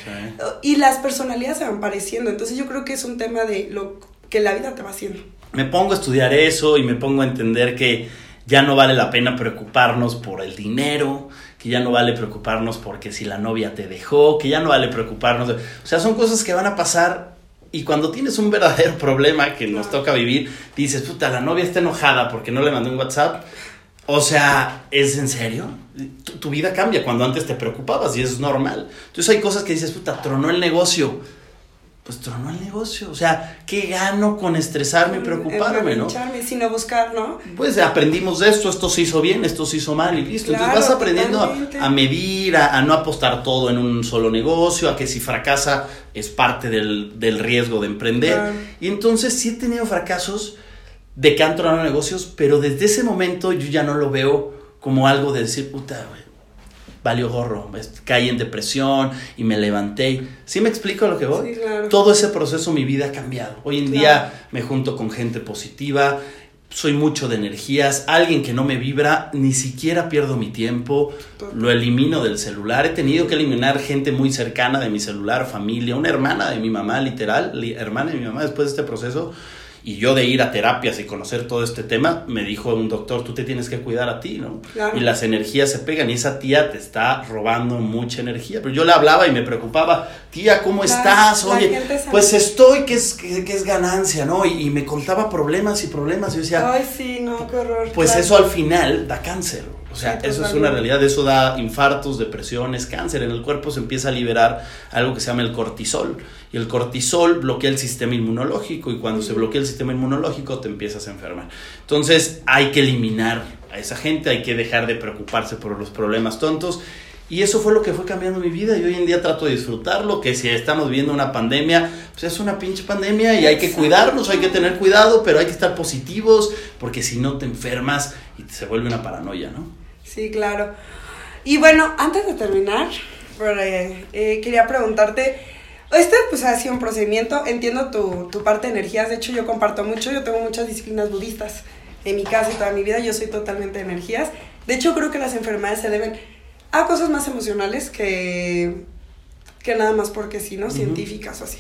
y las personalidades se van pareciendo, entonces yo creo que es un tema de lo que la vida te va haciendo. Me pongo a estudiar eso y me pongo a entender que ya no vale la pena preocuparnos por el dinero, que ya no vale preocuparnos porque si la novia te dejó, que ya no vale preocuparnos. O sea, son cosas que van a pasar y cuando tienes un verdadero problema que nos toca vivir, dices, puta, la novia está enojada porque no le mandé un WhatsApp. O sea, ¿es en serio? Tu, vida cambia cuando antes te preocupabas y es normal. Entonces hay cosas que dices, puta, tronó el negocio pues tronó el negocio. O sea, ¿qué gano con estresarme y preocuparme, no? sino buscar, ¿no? Pues aprendimos de esto, esto se hizo bien, esto se hizo mal y listo. Entonces vas aprendiendo a, medir, a, no apostar todo en un solo negocio, a que si fracasa es parte del, riesgo de emprender. Y entonces sí he tenido fracasos de que han tronado negocios, pero desde ese momento yo ya no lo veo como algo de decir, puta, güey valió gorro, caí en depresión y me levanté. ¿Sí me explico lo que voy? Sí, claro. Todo ese proceso mi vida ha cambiado. Hoy en día me junto con gente positiva, soy mucho de energías, alguien que no me vibra, ni siquiera pierdo mi tiempo, lo elimino del celular. He tenido que eliminar gente muy cercana de mi celular, familia, una hermana de mi mamá, literal, hermana de mi mamá después de este proceso y yo de ir a terapias y conocer todo este tema, me dijo un doctor, tú te tienes que cuidar a ti, ¿no? Y las energías se pegan y esa tía te está robando mucha energía. Pero yo le hablaba y me preocupaba, tía, ¿cómo estás? Oye, pues estoy, que es, que, es ganancia, ¿no? Y, me contaba problemas y problemas y yo decía, ay, sí, no, qué horror. Pues eso al final da cáncer. O sea, eso es una realidad, eso da infartos, depresiones, cáncer. En el cuerpo se empieza a liberar algo que se llama el cortisol. Y el cortisol bloquea el sistema inmunológico y cuando se bloquea el sistema inmunológico te empiezas a enfermar. Entonces hay que eliminar a esa gente, hay que dejar de preocuparse por los problemas tontos. Y eso fue lo que fue cambiando mi vida y hoy en día trato de disfrutarlo, que si estamos viviendo una pandemia, pues es una pinche pandemia y hay que cuidarnos, hay que tener cuidado, pero hay que estar positivos, porque si no te enfermas y se vuelve una paranoia, ¿no? Sí, claro. Y bueno, antes de terminar, eh, eh, quería preguntarte, este pues ha sido un procedimiento, entiendo tu, tu parte de energías, de hecho yo comparto mucho, yo tengo muchas disciplinas budistas en mi casa y toda mi vida, yo soy totalmente de energías. De hecho, creo que las enfermedades se deben a cosas más emocionales que, que nada más porque sí, ¿no? Científicas o así.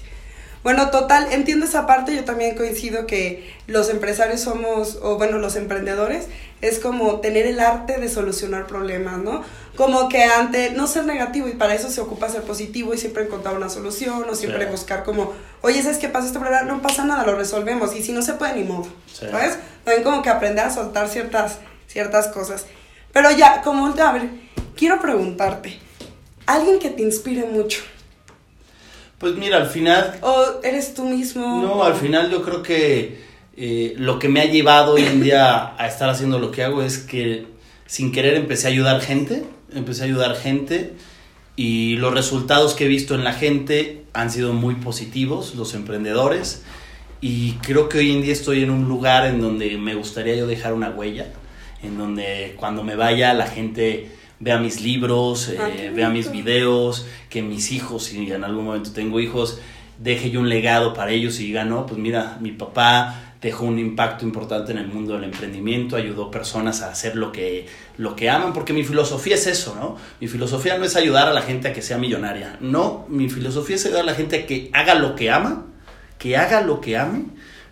Bueno, total, entiendo esa parte, yo también coincido que los empresarios somos, o bueno, los emprendedores, es como tener el arte de solucionar problemas, ¿no? Como que ante no ser negativo y para eso se ocupa ser positivo y siempre encontrar una solución o siempre buscar como, oye, ¿sabes qué pasa este problema? No pasa nada, lo resolvemos y si no se puede ni modo, ¿sabes? También como que aprender a soltar ciertas, ciertas cosas. Pero ya, como, a ver, quiero preguntarte, alguien que te inspire mucho. Pues mira, al final... ¿O eres tú mismo? No, al final yo creo que eh, lo que me ha llevado hoy en día a estar haciendo lo que hago es que sin querer empecé a ayudar gente, empecé a ayudar gente y los resultados que he visto en la gente han sido muy positivos, los emprendedores, y creo que hoy en día estoy en un lugar en donde me gustaría yo dejar una huella, en donde cuando me vaya la gente vea mis libros, ah, eh, vea mis videos, que mis hijos, si en algún momento tengo hijos, deje yo un legado para ellos y diga, no, pues mira, mi papá dejó un impacto importante en el mundo del emprendimiento, ayudó personas a hacer lo que, lo que aman, porque mi filosofía es eso, ¿no? Mi filosofía no es ayudar a la gente a que sea millonaria, no, mi filosofía es ayudar a la gente a que haga lo que ama, que haga lo que ame,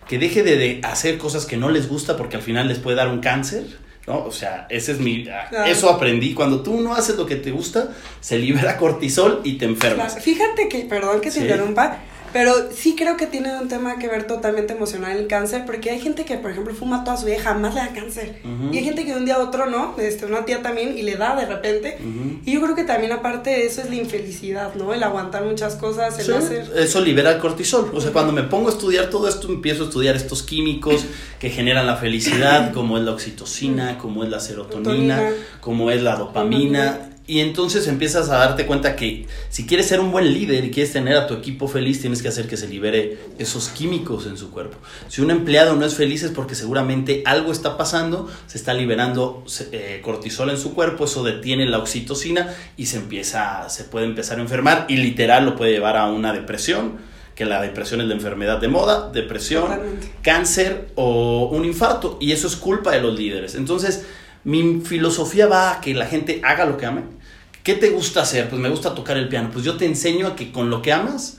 que deje de, de hacer cosas que no les gusta porque al final les puede dar un cáncer ¿no? O sea, ese es mi... Eso aprendí. Cuando tú no haces lo que te gusta, se libera cortisol y te enfermas. Fíjate que, perdón que se interrumpa, pero sí creo que tiene un tema que ver totalmente emocional el cáncer, porque hay gente que, por ejemplo, fuma toda su vida, jamás le da cáncer. Y hay gente que de un día a otro, ¿no? Este, una tía también, y le da de repente. Y yo creo que también aparte de eso es la infelicidad, ¿no? El aguantar muchas cosas, el hacer... Eso libera el cortisol. O sea, cuando me pongo a estudiar todo esto, empiezo a estudiar estos químicos que generan la felicidad, como es la oxitocina, como es la serotonina, como es la dopamina y entonces empiezas a darte cuenta que si quieres ser un buen líder y quieres tener a tu equipo feliz, tienes que hacer que se libere esos químicos en su cuerpo. Si un empleado no es feliz es porque seguramente algo está pasando, se está liberando eh, cortisol en su cuerpo, eso detiene la oxitocina y se empieza, se puede empezar a enfermar y literal lo puede llevar a una depresión, que la depresión es la enfermedad de moda, depresión, cáncer o un infarto y eso es culpa de los líderes. Entonces, mi filosofía va a que la gente haga lo que ame ¿Qué te gusta hacer? Pues me gusta tocar el piano. Pues yo te enseño a que con lo que amas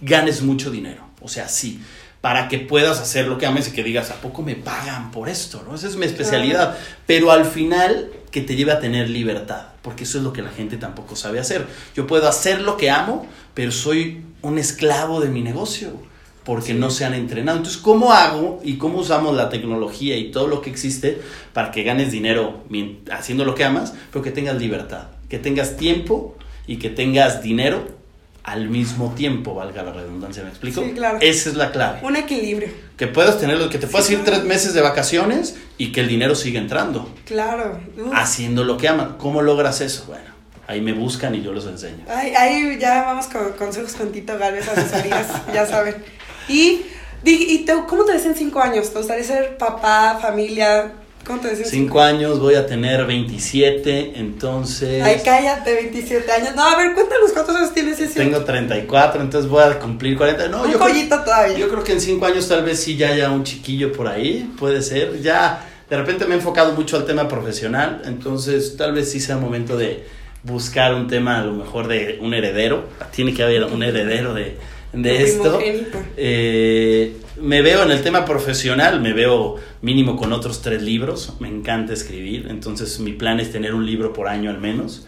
ganes mucho dinero. O sea, sí, para que puedas hacer lo que ames y que digas, ¿a poco me pagan por esto? ¿no? Esa es mi especialidad. Pero al final que te lleve a tener libertad, porque eso es lo que la gente tampoco sabe hacer. Yo puedo hacer lo que amo, pero soy un esclavo de mi negocio porque no se han entrenado. Entonces, ¿cómo hago y cómo usamos la tecnología y todo lo que existe para que ganes dinero haciendo lo que amas, pero que tengas libertad? Que tengas tiempo y que tengas dinero al mismo tiempo, valga la redundancia, ¿me explico? Sí, claro. Esa es la clave. Un equilibrio. Que puedas tenerlo, que te puedas ir tres meses de vacaciones y que el dinero siga entrando. Claro. Haciendo lo que aman. ¿Cómo logras eso? Bueno, ahí me buscan y yo los enseño. ahí ya vamos con consejos con Tito Galvez, asesorías, ya saben. Y, y, ¿cómo te ves en cinco años? ¿Te gustaría ser papá, familia? ¿Cuánto decís? Cinco años, voy a tener 27, entonces... Ay, cállate, 27 años. No, a ver, cuéntanos cuántos años tienes ese Tengo 34, entonces voy a cumplir 40. No, un yo pollito todavía. Yo creo que en cinco años tal vez sí ya haya un chiquillo por ahí, puede ser. Ya, de repente me he enfocado mucho al tema profesional, entonces tal vez sí sea momento de buscar un tema a lo mejor de un heredero. Tiene que haber un heredero de, de esto. Eh, me veo en el tema profesional, me veo mínimo con otros tres libros, me encanta escribir, entonces mi plan es tener un libro por año al menos.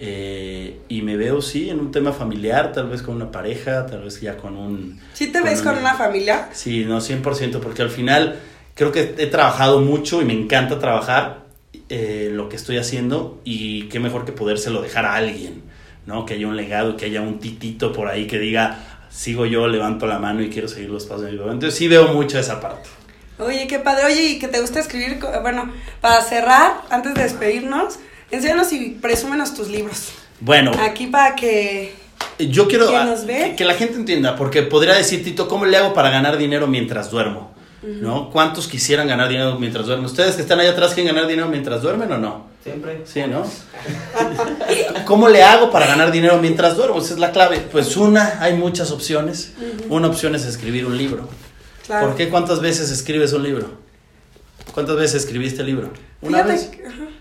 Eh, y me veo, sí, en un tema familiar, tal vez con una pareja, tal vez ya con un... ¿Sí te ves con una familia? Sí, no, 100%, porque al final creo que he trabajado mucho y me encanta trabajar eh, lo que estoy haciendo y qué mejor que podérselo dejar a alguien, ¿no? Que haya un legado, que haya un titito por ahí que diga, sigo yo, levanto la mano y quiero seguir los pasos de mi papá. Entonces sí veo mucho esa parte. Oye, qué padre. Oye, ¿y que te gusta escribir? Bueno, para cerrar, antes de despedirnos, enséñanos y presúmenos tus libros. Bueno. Aquí para que... Yo quiero que, la gente entienda, porque podría decir, Tito, ¿cómo le hago para ganar dinero mientras duermo? ¿No? ¿Cuántos quisieran ganar dinero mientras duermen? ¿Ustedes que están allá atrás quieren ganar dinero mientras duermen o no? Siempre. Sí, ¿no? ¿Cómo le hago para ganar dinero mientras duermo? Esa es la clave. Pues una, hay muchas opciones. Una opción es escribir un libro. ¿Por qué cuántas veces escribes un libro? ¿Cuántas veces escribiste el libro? Una vez.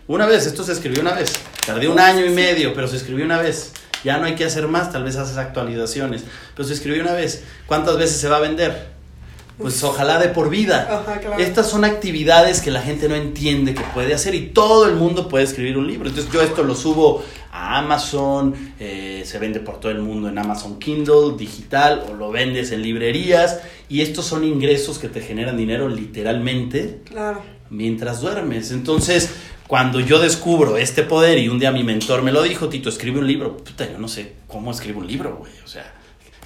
Una vez, esto se escribió una vez. Tardé un año y medio, pero se escribió una vez. Ya no hay que hacer más, tal vez haces actualizaciones. Pero se escribió una vez. ¿Cuántas veces se va a vender? Pues ojalá de por vida. Estas son actividades que la gente no entiende que puede hacer y todo el mundo puede escribir un libro. Entonces yo esto lo subo a Amazon, eh, se vende por todo el mundo en Amazon Kindle, digital, o lo vendes en librerías. Y estos son ingresos que te generan dinero literalmente claro. mientras duermes. Entonces, cuando yo descubro este poder y un día mi mentor me lo dijo, Tito, escribe un libro. Puta, yo no sé cómo escribo un libro, güey. O sea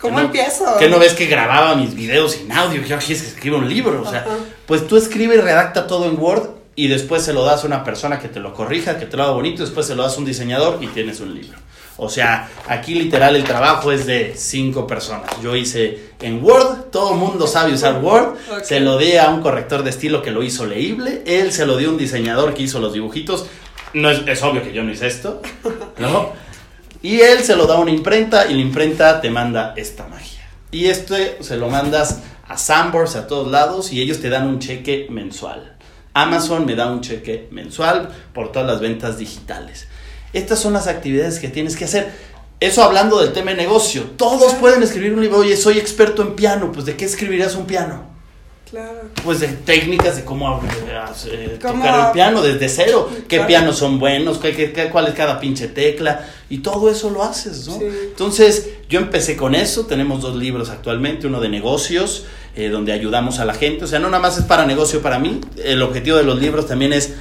¿Cómo empiezo? Que no ves que grababa mis videos sin audio, que aquí es que escribo un libro, o sea, pues tú escribe y redacta todo en Word y después se lo das a una persona que te lo corrija, que te lo haga bonito, después se lo das a un diseñador y tienes un libro. O sea, aquí literal el trabajo es de cinco personas. Yo hice en Word, todo el mundo sabe usar Word, se lo di a un corrector de estilo que lo hizo leíble, él se lo dio a un diseñador que hizo los dibujitos. No es, es obvio que yo no hice esto, ¿no? Y él se lo da a una imprenta y la imprenta te manda esta magia. Y esto se lo mandas a Sambors, a todos lados, y ellos te dan un cheque mensual. Amazon me da un cheque mensual por todas las ventas digitales. Estas son las actividades que tienes que hacer. Eso hablando del tema de negocio. Todos pueden escribir un libro. Oye, soy experto en piano. Pues ¿de qué escribirías un piano? Pues de técnicas de cómo eh, tocar el piano desde cero, qué pianos son buenos, qué, cuál es cada pinche tecla, y todo eso lo haces, ¿no? Entonces, yo empecé con eso, tenemos dos libros actualmente, uno de negocios, eh, donde ayudamos a la gente, o sea, no nada más es para negocio para mí, el objetivo de los libros también es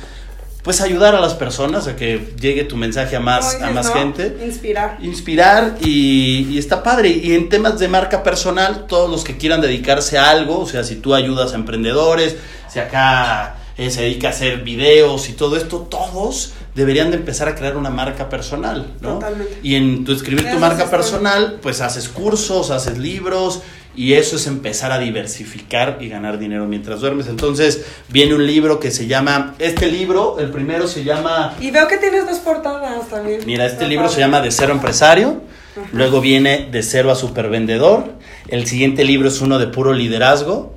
pues ayudar a las personas a que llegue tu mensaje a más, a más gente. Inspirar. Inspirar y, está padre. Y en temas de marca personal, todos los que quieran dedicarse a algo, o sea, si tú ayudas a emprendedores, si acá eh, se dedica a hacer videos y todo esto, todos deberían de empezar a crear una marca personal, ¿no? Totalmente. Y en tu escribir tu marca personal, pues haces cursos, haces libros y eso es empezar a diversificar y ganar dinero mientras duermes. Entonces viene un libro que se llama, este libro, el primero se llama... Y veo que tienes dos portadas también. Mira, este libro se llama De cero empresario, luego viene De cero a supervendedor, el siguiente libro es uno de puro liderazgo,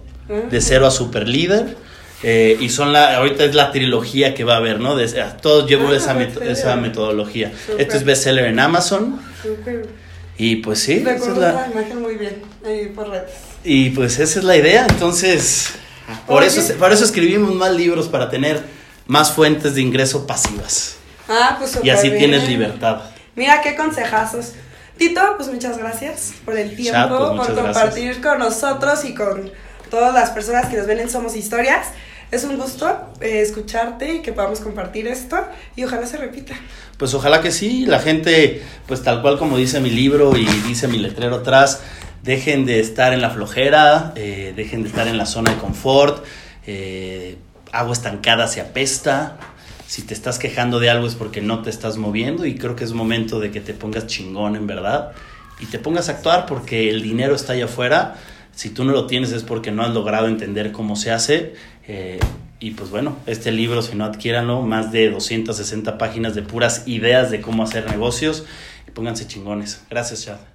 De cero a super líder. Eh, y son la, ahorita es la trilogía que va a haber, ¿no? De, todos llevo ah, esa, esa metodología. Esto es bestseller en Amazon. Y pues sí. esa es la... imagen muy bien ahí por redes. Y pues esa es la idea, entonces, por eso, por eso escribimos más libros, para tener más fuentes de ingreso pasivas. Ah, pues Y así tienes libertad. Mira qué consejazos. Tito, pues muchas gracias por el tiempo, por compartir con nosotros y con todas las personas que nos ven en Somos Historias. Es un gusto eh, escucharte y que podamos compartir esto y ojalá se repita. Pues ojalá que sí, la gente, pues tal cual como dice mi libro y dice mi letrero atrás, dejen de estar en la flojera, eh, dejen de estar en la zona de confort, eh, agua estancada se apesta, si te estás quejando de algo es porque no te estás moviendo y creo que es momento de que te pongas chingón en verdad y te pongas a actuar porque el dinero está allá afuera si tú no lo tienes es porque no has logrado entender cómo se hace. Eh, y pues bueno, este libro, si no adquiéranlo, más de 260 páginas de puras ideas de cómo hacer negocios. Y pónganse chingones. Gracias, Chad.